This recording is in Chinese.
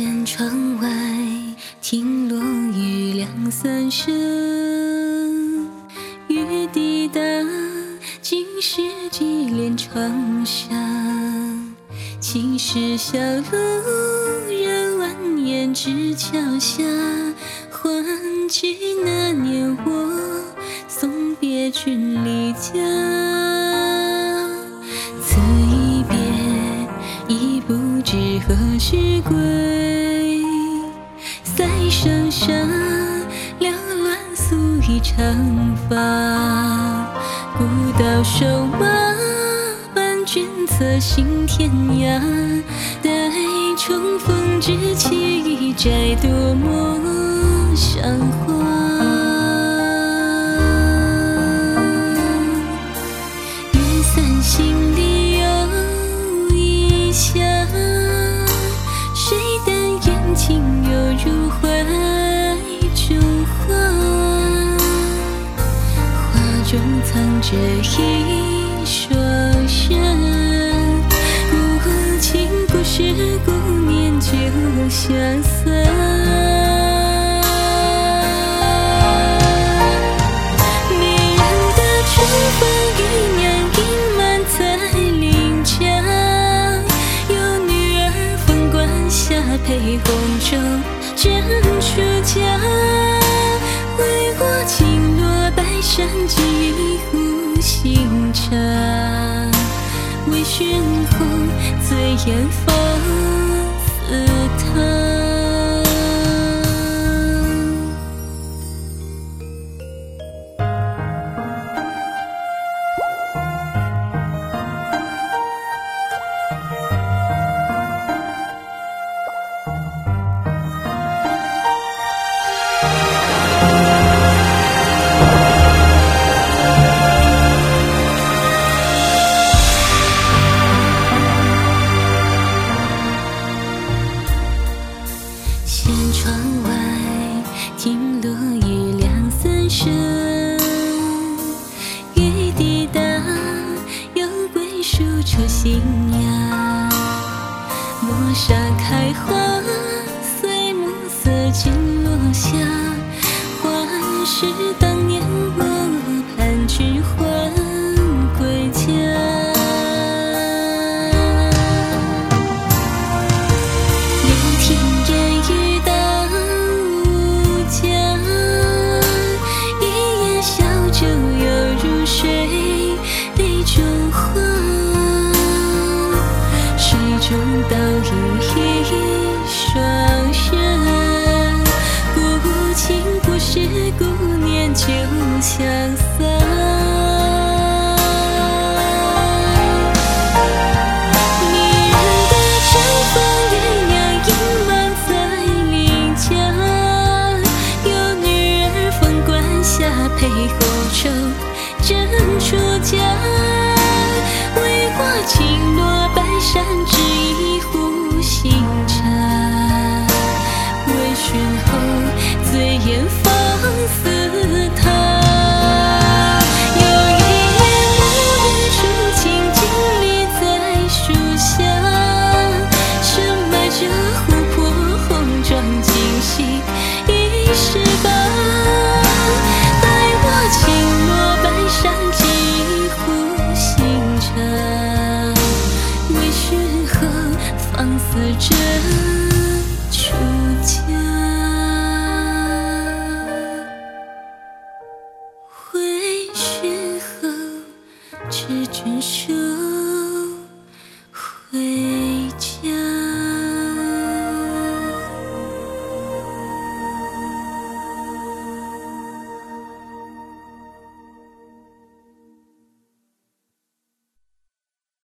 舷窗外听落雨两三声，雨滴答，尽是几帘窗纱。青石小路人蜿蜒至桥下，还记那年我送别君离家。此一别，已不知何时归。缭乱素衣长发。古道瘦马，伴君侧行天涯。待重逢之期，摘朵陌上花。这一双衫。故情不是顾念旧相思。迷人的春风与娘隐满在林家，有女儿凤冠下配红绸枕出嫁，为我轻落白衫几壶清茶，微醺后醉眼放似他。舷窗外听落雨两三声，雨滴答，有归书出新芽。陌上开花，随暮色渐落下，旧相思。迷人的春风与娘隐满在邻家，有女儿凤冠下配红绸枕出嫁，为我轻相思枕出鞘回寻后痴君说。